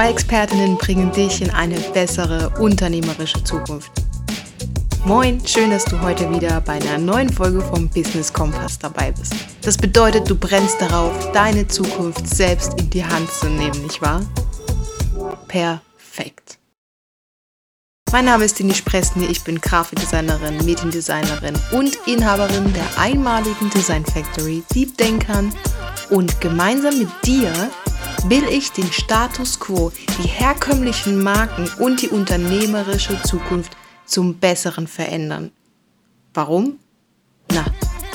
Zwei Expertinnen bringen dich in eine bessere unternehmerische Zukunft. Moin, schön, dass du heute wieder bei einer neuen Folge vom Business Kompass dabei bist. Das bedeutet, du brennst darauf, deine Zukunft selbst in die Hand zu nehmen, nicht wahr? Perfekt. Mein Name ist Dini Presny, ich bin Grafikdesignerin, Mediendesignerin und Inhaberin der einmaligen Design Factory Deep Denkern und gemeinsam mit dir will ich den Status quo, die herkömmlichen Marken und die unternehmerische Zukunft zum Besseren verändern. Warum? Na,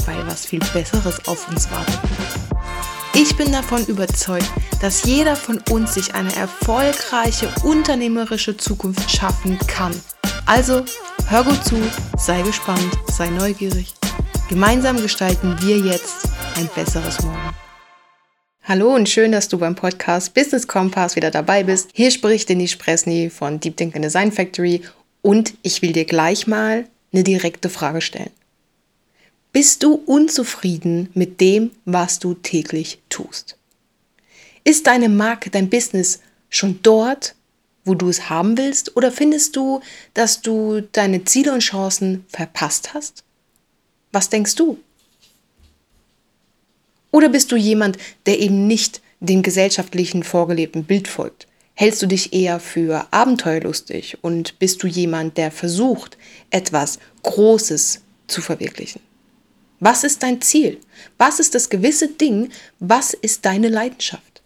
weil was viel Besseres auf uns wartet. Ich bin davon überzeugt, dass jeder von uns sich eine erfolgreiche unternehmerische Zukunft schaffen kann. Also hör gut zu, sei gespannt, sei neugierig. Gemeinsam gestalten wir jetzt ein besseres Morgen. Hallo und schön, dass du beim Podcast Business Compass wieder dabei bist. Hier spricht Denise Presny von Deep Think Design Factory und ich will dir gleich mal eine direkte Frage stellen. Bist du unzufrieden mit dem, was du täglich tust? Ist deine Marke, dein Business schon dort, wo du es haben willst? Oder findest du, dass du deine Ziele und Chancen verpasst hast? Was denkst du? Oder bist du jemand, der eben nicht dem gesellschaftlichen vorgelebten Bild folgt? Hältst du dich eher für abenteuerlustig und bist du jemand, der versucht, etwas Großes zu verwirklichen? Was ist dein Ziel? Was ist das gewisse Ding? Was ist deine Leidenschaft?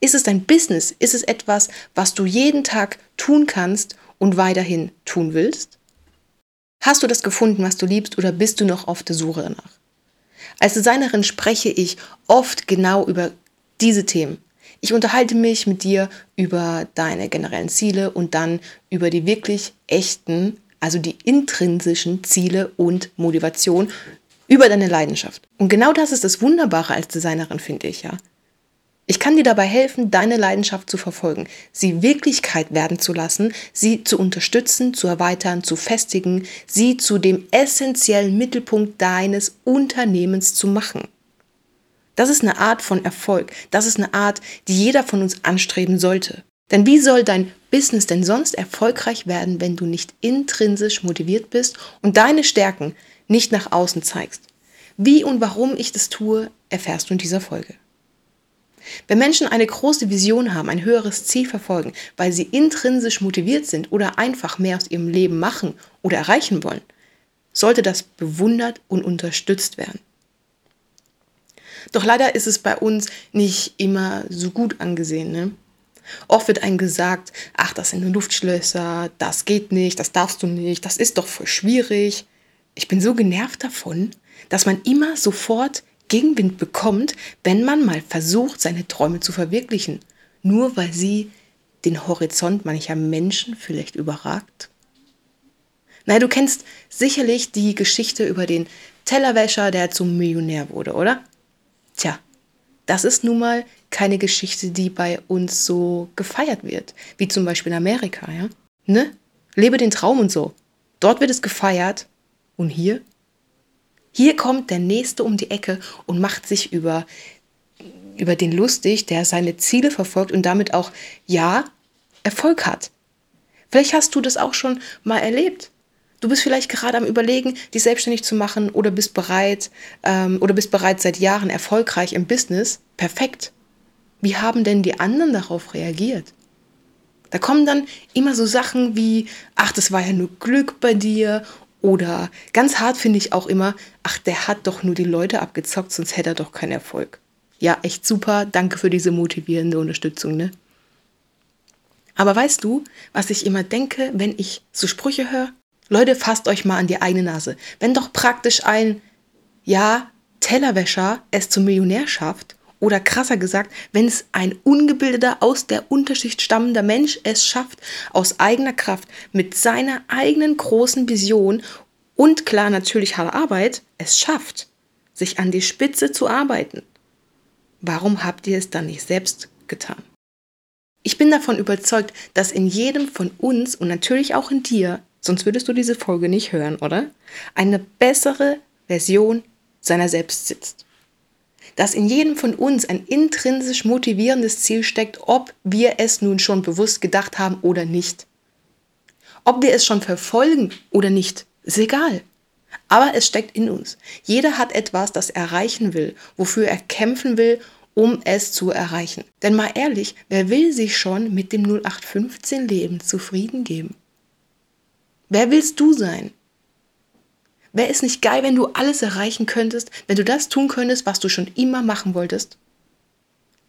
Ist es dein Business? Ist es etwas, was du jeden Tag tun kannst und weiterhin tun willst? Hast du das gefunden, was du liebst, oder bist du noch auf der Suche danach? Als Designerin spreche ich oft genau über diese Themen. Ich unterhalte mich mit dir über deine generellen Ziele und dann über die wirklich echten also die intrinsischen Ziele und Motivation über deine Leidenschaft. Und genau das ist das Wunderbare als Designerin, finde ich, ja. Ich kann dir dabei helfen, deine Leidenschaft zu verfolgen, sie Wirklichkeit werden zu lassen, sie zu unterstützen, zu erweitern, zu festigen, sie zu dem essentiellen Mittelpunkt deines Unternehmens zu machen. Das ist eine Art von Erfolg, das ist eine Art, die jeder von uns anstreben sollte. Denn wie soll dein Business denn sonst erfolgreich werden, wenn du nicht intrinsisch motiviert bist und deine Stärken nicht nach außen zeigst? Wie und warum ich das tue, erfährst du in dieser Folge. Wenn Menschen eine große Vision haben, ein höheres Ziel verfolgen, weil sie intrinsisch motiviert sind oder einfach mehr aus ihrem Leben machen oder erreichen wollen, sollte das bewundert und unterstützt werden. Doch leider ist es bei uns nicht immer so gut angesehen. Ne? Oft wird einem gesagt, ach, das sind nur Luftschlösser, das geht nicht, das darfst du nicht, das ist doch voll schwierig. Ich bin so genervt davon, dass man immer sofort Gegenwind bekommt, wenn man mal versucht, seine Träume zu verwirklichen, nur weil sie den Horizont mancher Menschen vielleicht überragt. Na, du kennst sicherlich die Geschichte über den Tellerwäscher, der zum Millionär wurde, oder? Tja, das ist nun mal keine Geschichte, die bei uns so gefeiert wird, wie zum Beispiel in Amerika, ja? Ne? Lebe den Traum und so. Dort wird es gefeiert. Und hier? Hier kommt der Nächste um die Ecke und macht sich über, über den lustig, der seine Ziele verfolgt und damit auch, ja, Erfolg hat. Vielleicht hast du das auch schon mal erlebt. Du bist vielleicht gerade am Überlegen, dich selbstständig zu machen oder bist bereit ähm, oder bist bereits seit Jahren erfolgreich im Business. Perfekt. Wie haben denn die anderen darauf reagiert? Da kommen dann immer so Sachen wie, ach, das war ja nur Glück bei dir. Oder ganz hart finde ich auch immer, ach, der hat doch nur die Leute abgezockt, sonst hätte er doch keinen Erfolg. Ja, echt super. Danke für diese motivierende Unterstützung, ne? Aber weißt du, was ich immer denke, wenn ich so Sprüche höre? Leute, fasst euch mal an die eigene Nase. Wenn doch praktisch ein, ja, Tellerwäscher es zum Millionär schafft, oder krasser gesagt, wenn es ein ungebildeter, aus der Unterschicht stammender Mensch es schafft, aus eigener Kraft, mit seiner eigenen großen Vision und klar natürlich harter Arbeit, es schafft, sich an die Spitze zu arbeiten. Warum habt ihr es dann nicht selbst getan? Ich bin davon überzeugt, dass in jedem von uns und natürlich auch in dir sonst würdest du diese Folge nicht hören, oder? Eine bessere Version seiner selbst sitzt. Dass in jedem von uns ein intrinsisch motivierendes Ziel steckt, ob wir es nun schon bewusst gedacht haben oder nicht. Ob wir es schon verfolgen oder nicht, ist egal. Aber es steckt in uns. Jeder hat etwas, das er erreichen will, wofür er kämpfen will, um es zu erreichen. Denn mal ehrlich, wer will sich schon mit dem 0815 Leben zufrieden geben? Wer willst du sein? Wäre es nicht geil, wenn du alles erreichen könntest, wenn du das tun könntest, was du schon immer machen wolltest?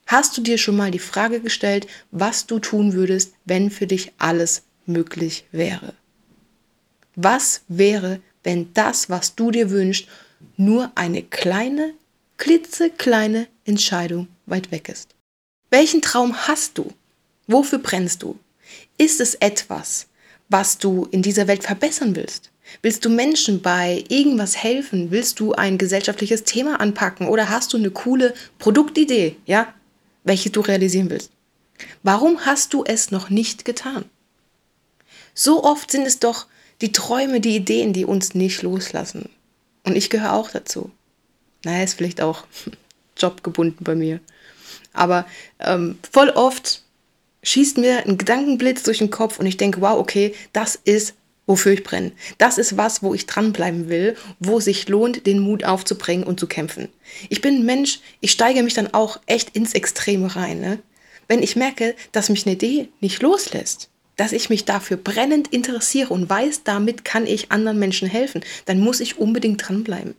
Hast du dir schon mal die Frage gestellt, was du tun würdest, wenn für dich alles möglich wäre? Was wäre, wenn das, was du dir wünschst, nur eine kleine, klitzekleine Entscheidung weit weg ist? Welchen Traum hast du? Wofür brennst du? Ist es etwas, was du in dieser Welt verbessern willst? Willst du Menschen bei irgendwas helfen? Willst du ein gesellschaftliches Thema anpacken oder hast du eine coole Produktidee, ja, welche du realisieren willst? Warum hast du es noch nicht getan? So oft sind es doch die Träume, die Ideen, die uns nicht loslassen. Und ich gehöre auch dazu. Naja, ist vielleicht auch jobgebunden bei mir. Aber ähm, voll oft schießt mir ein Gedankenblitz durch den Kopf und ich denke, wow, okay, das ist, wofür ich brenne. Das ist was, wo ich dranbleiben will, wo sich lohnt, den Mut aufzubringen und zu kämpfen. Ich bin ein Mensch, ich steige mich dann auch echt ins Extreme rein. Ne? Wenn ich merke, dass mich eine Idee nicht loslässt, dass ich mich dafür brennend interessiere und weiß, damit kann ich anderen Menschen helfen, dann muss ich unbedingt dranbleiben.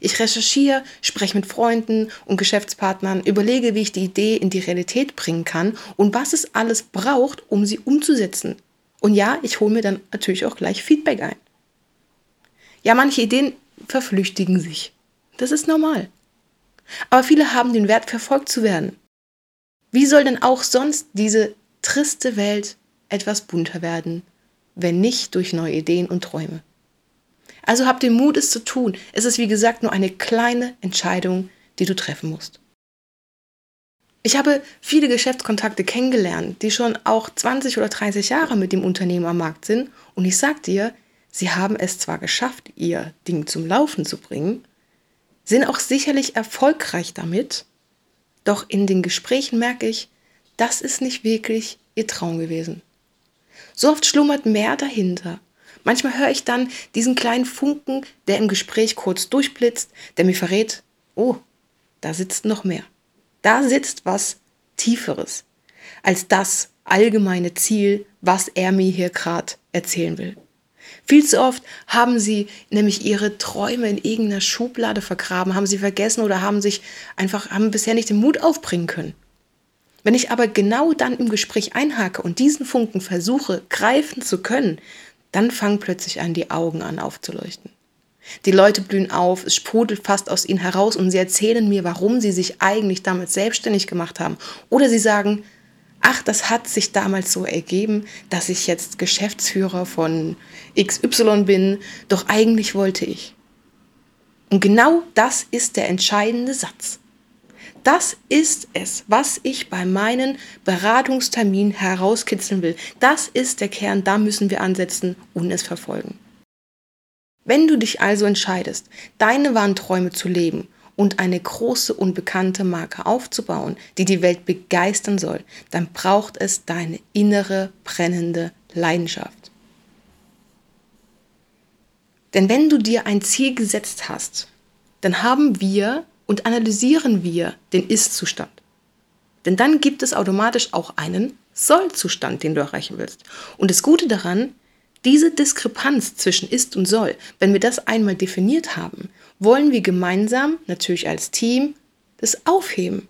Ich recherchiere, spreche mit Freunden und Geschäftspartnern, überlege, wie ich die Idee in die Realität bringen kann und was es alles braucht, um sie umzusetzen. Und ja, ich hole mir dann natürlich auch gleich Feedback ein. Ja, manche Ideen verflüchtigen sich. Das ist normal. Aber viele haben den Wert, verfolgt zu werden. Wie soll denn auch sonst diese triste Welt etwas bunter werden, wenn nicht durch neue Ideen und Träume? Also hab den Mut, es zu tun. Es ist, wie gesagt, nur eine kleine Entscheidung, die du treffen musst. Ich habe viele Geschäftskontakte kennengelernt, die schon auch 20 oder 30 Jahre mit dem Unternehmen am Markt sind. Und ich sag dir, sie haben es zwar geschafft, ihr Ding zum Laufen zu bringen, sind auch sicherlich erfolgreich damit, doch in den Gesprächen merke ich, das ist nicht wirklich ihr Traum gewesen. So oft schlummert mehr dahinter. Manchmal höre ich dann diesen kleinen Funken, der im Gespräch kurz durchblitzt, der mir verrät, oh, da sitzt noch mehr. Da sitzt was Tieferes als das allgemeine Ziel, was er mir hier gerade erzählen will. Viel zu oft haben sie nämlich ihre Träume in irgendeiner Schublade vergraben, haben sie vergessen oder haben sich einfach, haben bisher nicht den Mut aufbringen können. Wenn ich aber genau dann im Gespräch einhake und diesen Funken versuche greifen zu können, dann fangen plötzlich an, die Augen an aufzuleuchten. Die Leute blühen auf, es sprudelt fast aus ihnen heraus und sie erzählen mir, warum sie sich eigentlich damit selbstständig gemacht haben. Oder sie sagen, ach, das hat sich damals so ergeben, dass ich jetzt Geschäftsführer von XY bin, doch eigentlich wollte ich. Und genau das ist der entscheidende Satz. Das ist es, was ich bei meinen Beratungsterminen herauskitzeln will. Das ist der Kern, da müssen wir ansetzen und es verfolgen. Wenn du dich also entscheidest, deine Warnträume zu leben und eine große unbekannte Marke aufzubauen, die die Welt begeistern soll, dann braucht es deine innere brennende Leidenschaft. Denn wenn du dir ein Ziel gesetzt hast, dann haben wir und analysieren wir den Ist-Zustand. Denn dann gibt es automatisch auch einen Soll-Zustand, den du erreichen willst. Und das Gute daran, diese Diskrepanz zwischen Ist und Soll, wenn wir das einmal definiert haben, wollen wir gemeinsam, natürlich als Team, das aufheben.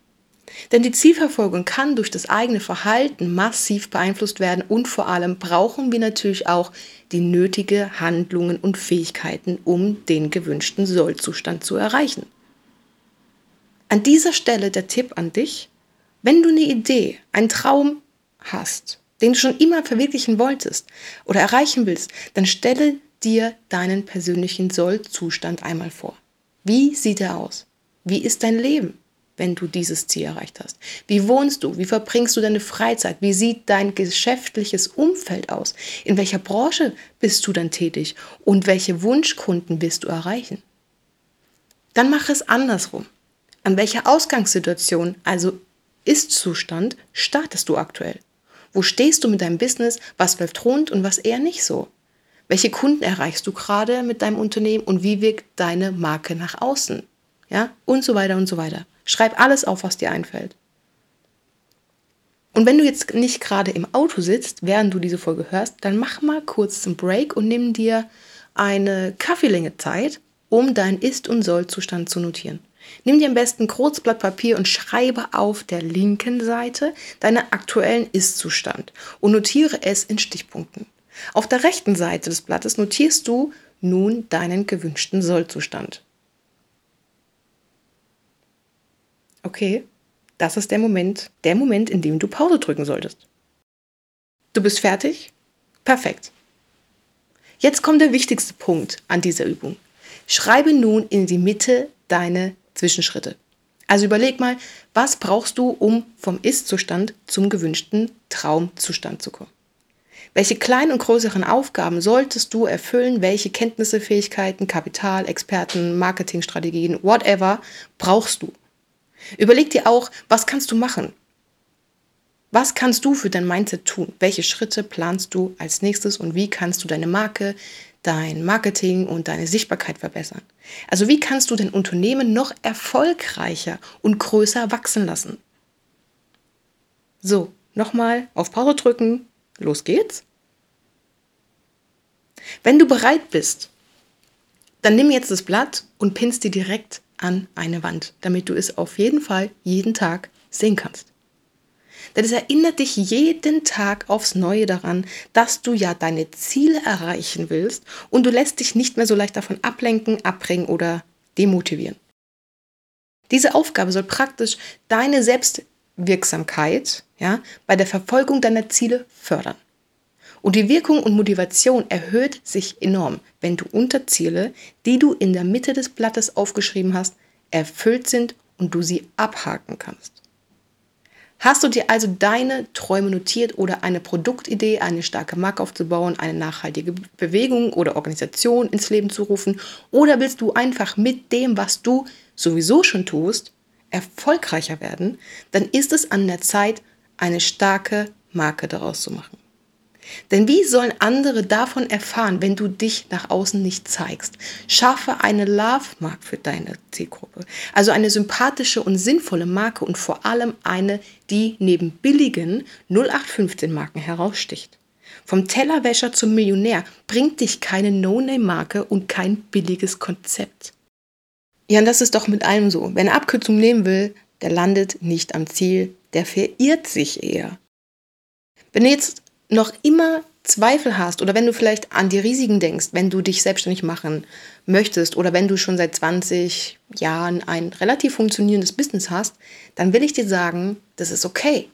Denn die Zielverfolgung kann durch das eigene Verhalten massiv beeinflusst werden und vor allem brauchen wir natürlich auch die nötigen Handlungen und Fähigkeiten, um den gewünschten Sollzustand zu erreichen. An dieser Stelle der Tipp an dich, wenn du eine Idee, einen Traum hast, den du schon immer verwirklichen wolltest oder erreichen willst, dann stelle dir deinen persönlichen Sollzustand einmal vor. Wie sieht er aus? Wie ist dein Leben, wenn du dieses Ziel erreicht hast? Wie wohnst du? Wie verbringst du deine Freizeit? Wie sieht dein geschäftliches Umfeld aus? In welcher Branche bist du dann tätig? Und welche Wunschkunden willst du erreichen? Dann mach es andersrum. An welcher Ausgangssituation, also Ist-Zustand, startest du aktuell? Wo stehst du mit deinem Business? Was läuft rund und was eher nicht so? Welche Kunden erreichst du gerade mit deinem Unternehmen und wie wirkt deine Marke nach außen? Ja, und so weiter und so weiter. Schreib alles auf, was dir einfällt. Und wenn du jetzt nicht gerade im Auto sitzt, während du diese Folge hörst, dann mach mal kurz einen Break und nimm dir eine Kaffeelänge Zeit, um deinen Ist- und Soll-Zustand zu notieren. Nimm dir am besten ein Kurzblatt Papier und schreibe auf der linken Seite deinen aktuellen Ist-Zustand und notiere es in Stichpunkten. Auf der rechten Seite des Blattes notierst du nun deinen gewünschten Sollzustand. Okay, das ist der Moment, der Moment, in dem du Pause drücken solltest. Du bist fertig? Perfekt. Jetzt kommt der wichtigste Punkt an dieser Übung. Schreibe nun in die Mitte deine Zwischenschritte. Also überleg mal, was brauchst du, um vom Ist-Zustand zum gewünschten Traumzustand zu kommen? Welche kleinen und größeren Aufgaben solltest du erfüllen? Welche Kenntnisse, Fähigkeiten, Kapital, Experten, Marketingstrategien, whatever brauchst du? Überleg dir auch, was kannst du machen? Was kannst du für dein Mindset tun? Welche Schritte planst du als nächstes und wie kannst du deine Marke, dein Marketing und deine Sichtbarkeit verbessern? Also wie kannst du dein Unternehmen noch erfolgreicher und größer wachsen lassen? So, nochmal auf Pause drücken. Los geht's. Wenn du bereit bist, dann nimm jetzt das Blatt und pinst dir direkt an eine Wand, damit du es auf jeden Fall jeden Tag sehen kannst. Denn es erinnert dich jeden Tag aufs Neue daran, dass du ja deine Ziele erreichen willst und du lässt dich nicht mehr so leicht davon ablenken, abbringen oder demotivieren. Diese Aufgabe soll praktisch deine Selbstwirksamkeit ja, bei der Verfolgung deiner Ziele fördern. Und die Wirkung und Motivation erhöht sich enorm, wenn du Unterziele, die du in der Mitte des Blattes aufgeschrieben hast, erfüllt sind und du sie abhaken kannst. Hast du dir also deine Träume notiert oder eine Produktidee, eine starke Marke aufzubauen, eine nachhaltige Bewegung oder Organisation ins Leben zu rufen? Oder willst du einfach mit dem, was du sowieso schon tust, erfolgreicher werden? Dann ist es an der Zeit, eine starke Marke daraus zu machen. Denn wie sollen andere davon erfahren, wenn du dich nach außen nicht zeigst? Schaffe eine Love-Mark für deine Zielgruppe. Also eine sympathische und sinnvolle Marke und vor allem eine, die neben billigen 0815-Marken heraussticht. Vom Tellerwäscher zum Millionär bringt dich keine No-Name-Marke und kein billiges Konzept. Ja, und das ist doch mit allem so. Wer eine Abkürzung nehmen will, der landet nicht am Ziel, der verirrt sich eher. Wenn du jetzt noch immer Zweifel hast oder wenn du vielleicht an die Risiken denkst, wenn du dich selbstständig machen möchtest oder wenn du schon seit 20 Jahren ein relativ funktionierendes Business hast, dann will ich dir sagen, das ist okay.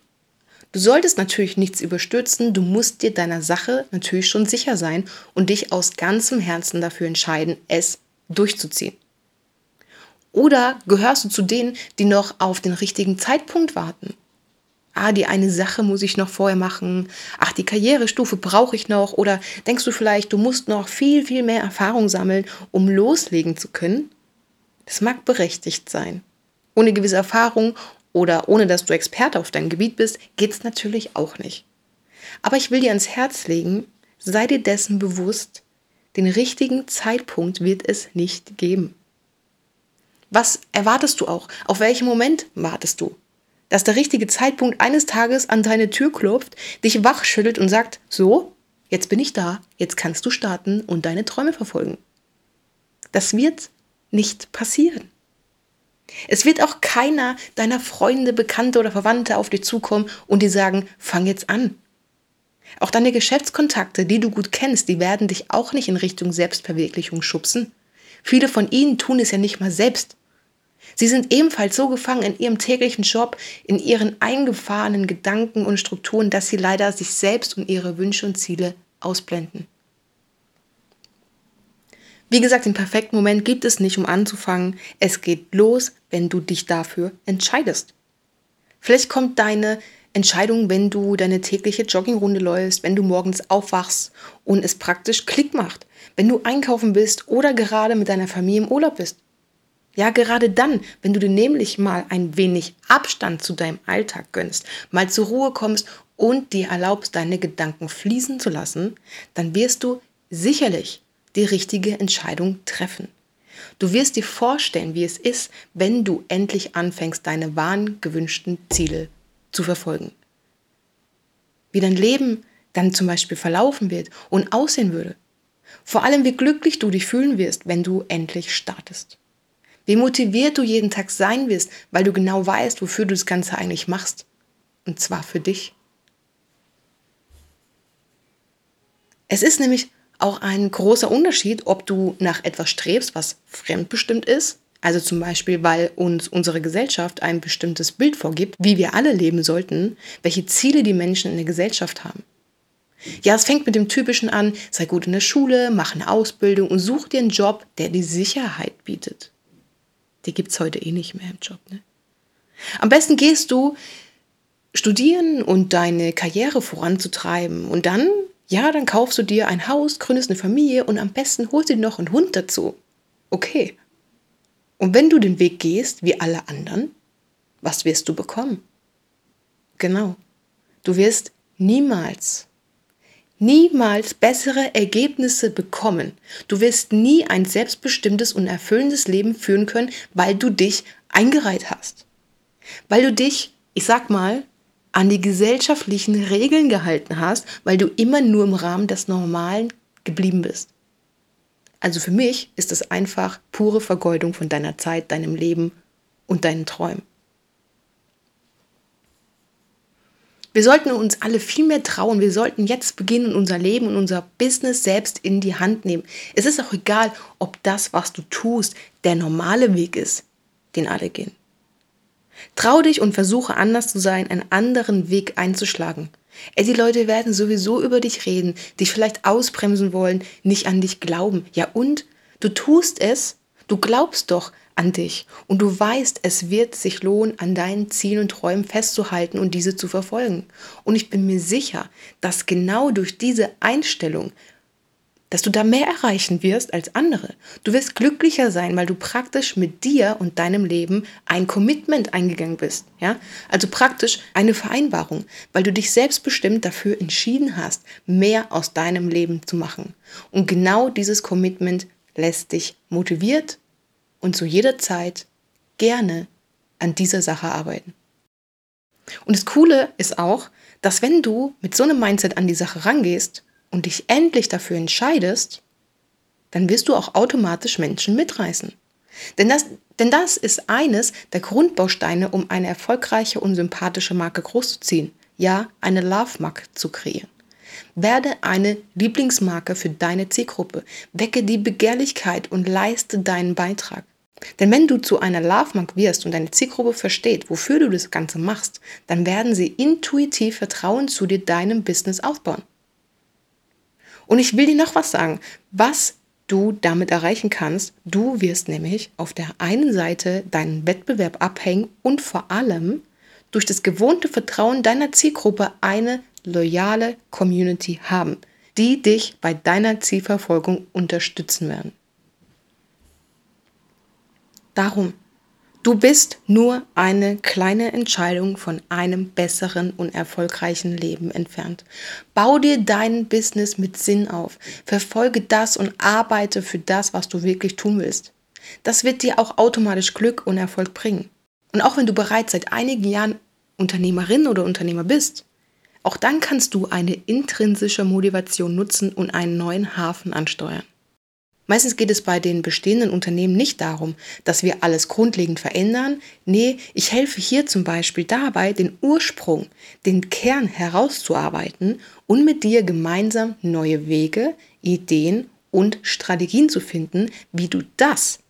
Du solltest natürlich nichts überstürzen, du musst dir deiner Sache natürlich schon sicher sein und dich aus ganzem Herzen dafür entscheiden, es durchzuziehen. Oder gehörst du zu denen, die noch auf den richtigen Zeitpunkt warten? Ah, die eine Sache muss ich noch vorher machen, ach, die Karrierestufe brauche ich noch oder denkst du vielleicht, du musst noch viel, viel mehr Erfahrung sammeln, um loslegen zu können? Das mag berechtigt sein. Ohne gewisse Erfahrung oder ohne dass du Experte auf deinem Gebiet bist, geht es natürlich auch nicht. Aber ich will dir ans Herz legen, sei dir dessen bewusst, den richtigen Zeitpunkt wird es nicht geben. Was erwartest du auch? Auf welchen Moment wartest du? Dass der richtige Zeitpunkt eines Tages an deine Tür klopft, dich wachschüttelt und sagt, so, jetzt bin ich da, jetzt kannst du starten und deine Träume verfolgen. Das wird nicht passieren. Es wird auch keiner deiner Freunde, Bekannte oder Verwandte auf dich zukommen und dir sagen, fang jetzt an. Auch deine Geschäftskontakte, die du gut kennst, die werden dich auch nicht in Richtung Selbstverwirklichung schubsen. Viele von ihnen tun es ja nicht mal selbst. Sie sind ebenfalls so gefangen in ihrem täglichen Job, in ihren eingefahrenen Gedanken und Strukturen, dass sie leider sich selbst und ihre Wünsche und Ziele ausblenden. Wie gesagt, den perfekten Moment gibt es nicht, um anzufangen. Es geht los, wenn du dich dafür entscheidest. Vielleicht kommt deine Entscheidung, wenn du deine tägliche Joggingrunde läufst, wenn du morgens aufwachst und es praktisch Klick macht, wenn du einkaufen bist oder gerade mit deiner Familie im Urlaub bist. Ja, gerade dann, wenn du dir nämlich mal ein wenig Abstand zu deinem Alltag gönnst, mal zur Ruhe kommst und dir erlaubst, deine Gedanken fließen zu lassen, dann wirst du sicherlich die richtige Entscheidung treffen. Du wirst dir vorstellen, wie es ist, wenn du endlich anfängst, deine wahren gewünschten Ziele zu verfolgen. Wie dein Leben dann zum Beispiel verlaufen wird und aussehen würde. Vor allem, wie glücklich du dich fühlen wirst, wenn du endlich startest. Wie motiviert du jeden Tag sein wirst, weil du genau weißt, wofür du das Ganze eigentlich machst. Und zwar für dich. Es ist nämlich auch ein großer Unterschied, ob du nach etwas strebst, was fremdbestimmt ist, also zum Beispiel, weil uns unsere Gesellschaft ein bestimmtes Bild vorgibt, wie wir alle leben sollten, welche Ziele die Menschen in der Gesellschaft haben. Ja, es fängt mit dem Typischen an, sei gut in der Schule, mach eine Ausbildung und such dir einen Job, der die Sicherheit bietet. Die gibt es heute eh nicht mehr im Job. Ne? Am besten gehst du studieren und deine Karriere voranzutreiben und dann ja, dann kaufst du dir ein Haus, gründest eine Familie und am besten holst du dir noch einen Hund dazu. Okay. Und wenn du den Weg gehst, wie alle anderen, was wirst du bekommen? Genau. Du wirst niemals, niemals bessere Ergebnisse bekommen. Du wirst nie ein selbstbestimmtes und erfüllendes Leben führen können, weil du dich eingereiht hast. Weil du dich, ich sag mal, an die gesellschaftlichen Regeln gehalten hast, weil du immer nur im Rahmen des Normalen geblieben bist. Also für mich ist das einfach pure Vergeudung von deiner Zeit, deinem Leben und deinen Träumen. Wir sollten uns alle viel mehr trauen. Wir sollten jetzt beginnen, unser Leben und unser Business selbst in die Hand nehmen. Es ist auch egal, ob das, was du tust, der normale Weg ist, den alle gehen. Trau dich und versuche anders zu sein, einen anderen Weg einzuschlagen. Ey, die Leute werden sowieso über dich reden, dich vielleicht ausbremsen wollen, nicht an dich glauben. Ja und? Du tust es, du glaubst doch an dich und du weißt, es wird sich lohnen, an deinen Zielen und Träumen festzuhalten und diese zu verfolgen. Und ich bin mir sicher, dass genau durch diese Einstellung dass du da mehr erreichen wirst als andere. Du wirst glücklicher sein, weil du praktisch mit dir und deinem Leben ein Commitment eingegangen bist. Ja? Also praktisch eine Vereinbarung, weil du dich selbstbestimmt dafür entschieden hast, mehr aus deinem Leben zu machen. Und genau dieses Commitment lässt dich motiviert und zu jeder Zeit gerne an dieser Sache arbeiten. Und das Coole ist auch, dass wenn du mit so einem Mindset an die Sache rangehst, und dich endlich dafür entscheidest, dann wirst du auch automatisch Menschen mitreißen. Denn das, denn das ist eines der Grundbausteine, um eine erfolgreiche und sympathische Marke großzuziehen. Ja, eine Love-Marke zu kreieren. Werde eine Lieblingsmarke für deine Zielgruppe. Wecke die Begehrlichkeit und leiste deinen Beitrag. Denn wenn du zu einer Love-Mark wirst und deine Zielgruppe versteht, wofür du das Ganze machst, dann werden sie intuitiv Vertrauen zu dir, deinem Business aufbauen. Und ich will dir noch was sagen, was du damit erreichen kannst. Du wirst nämlich auf der einen Seite deinen Wettbewerb abhängen und vor allem durch das gewohnte Vertrauen deiner Zielgruppe eine loyale Community haben, die dich bei deiner Zielverfolgung unterstützen werden. Darum Du bist nur eine kleine Entscheidung von einem besseren und erfolgreichen Leben entfernt. Bau dir dein Business mit Sinn auf. Verfolge das und arbeite für das, was du wirklich tun willst. Das wird dir auch automatisch Glück und Erfolg bringen. Und auch wenn du bereits seit einigen Jahren Unternehmerin oder Unternehmer bist, auch dann kannst du eine intrinsische Motivation nutzen und einen neuen Hafen ansteuern. Meistens geht es bei den bestehenden Unternehmen nicht darum, dass wir alles grundlegend verändern. Nee, ich helfe hier zum Beispiel dabei, den Ursprung, den Kern herauszuarbeiten und mit dir gemeinsam neue Wege, Ideen und Strategien zu finden, wie du das,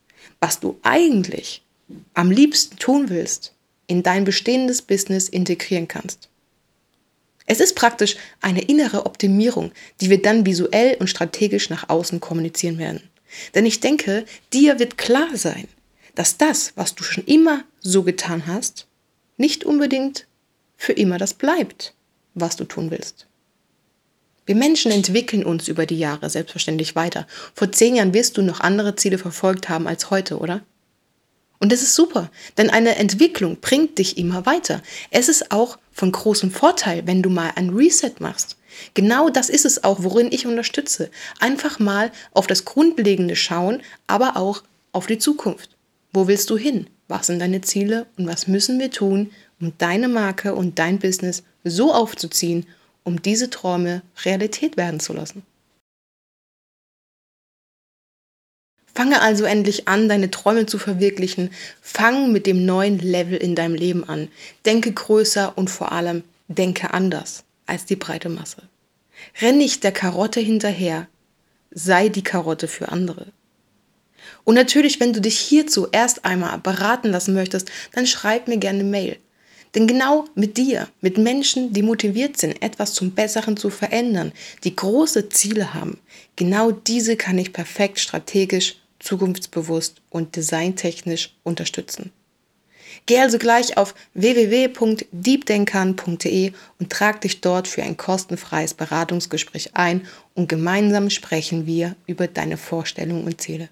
was du eigentlich am liebsten tun willst, in dein bestehendes Business integrieren kannst. Es ist praktisch eine innere Optimierung, die wir dann visuell und strategisch nach außen kommunizieren werden. Denn ich denke, dir wird klar sein, dass das, was du schon immer so getan hast, nicht unbedingt für immer das bleibt, was du tun willst. Wir Menschen entwickeln uns über die Jahre selbstverständlich weiter. Vor zehn Jahren wirst du noch andere Ziele verfolgt haben als heute, oder? Und das ist super, denn eine Entwicklung bringt dich immer weiter. Es ist auch von großem Vorteil, wenn du mal ein Reset machst. Genau das ist es auch, worin ich unterstütze. Einfach mal auf das Grundlegende schauen, aber auch auf die Zukunft. Wo willst du hin? Was sind deine Ziele und was müssen wir tun, um deine Marke und dein Business so aufzuziehen, um diese Träume Realität werden zu lassen? Fange also endlich an, deine Träume zu verwirklichen. Fang mit dem neuen Level in deinem Leben an. Denke größer und vor allem denke anders als die breite Masse. Renn nicht der Karotte hinterher. Sei die Karotte für andere. Und natürlich, wenn du dich hierzu erst einmal beraten lassen möchtest, dann schreib mir gerne Mail. Denn genau mit dir, mit Menschen, die motiviert sind, etwas zum Besseren zu verändern, die große Ziele haben, genau diese kann ich perfekt strategisch, zukunftsbewusst und designtechnisch unterstützen. Geh also gleich auf www.deepdenkern.de und trag dich dort für ein kostenfreies Beratungsgespräch ein und gemeinsam sprechen wir über deine Vorstellungen und Ziele.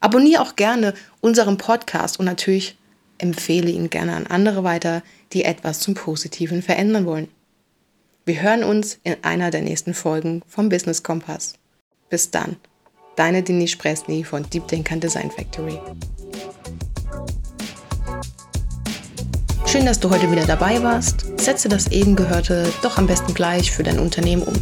Abonniere auch gerne unseren Podcast und natürlich empfehle ihn gerne an andere weiter, die etwas zum Positiven verändern wollen. Wir hören uns in einer der nächsten Folgen vom Business Kompass. Bis dann, deine Denise Presny von Deep Denkern Design Factory. Schön, dass du heute wieder dabei warst. Setze das eben Gehörte doch am besten gleich für dein Unternehmen um.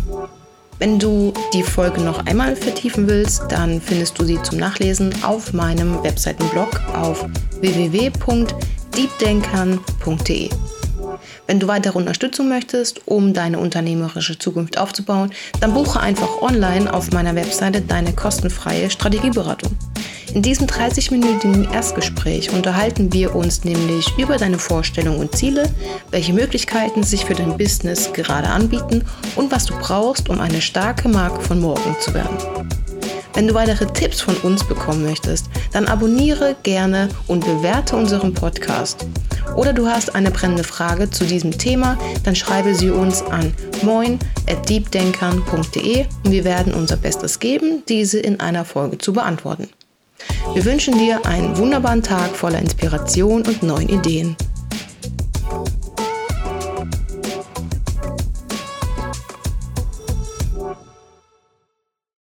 Wenn du die Folge noch einmal vertiefen willst, dann findest du sie zum Nachlesen auf meinem Webseitenblog auf www.deepdenkern.de. Wenn du weitere Unterstützung möchtest, um deine unternehmerische Zukunft aufzubauen, dann buche einfach online auf meiner Webseite deine kostenfreie Strategieberatung. In diesem 30-minütigen Erstgespräch unterhalten wir uns nämlich über deine Vorstellungen und Ziele, welche Möglichkeiten sich für dein Business gerade anbieten und was du brauchst, um eine starke Marke von morgen zu werden. Wenn du weitere Tipps von uns bekommen möchtest, dann abonniere gerne und bewerte unseren Podcast. Oder du hast eine brennende Frage zu diesem Thema, dann schreibe sie uns an moin@deepdenkern.de und wir werden unser Bestes geben, diese in einer Folge zu beantworten. Wir wünschen dir einen wunderbaren Tag voller Inspiration und neuen Ideen.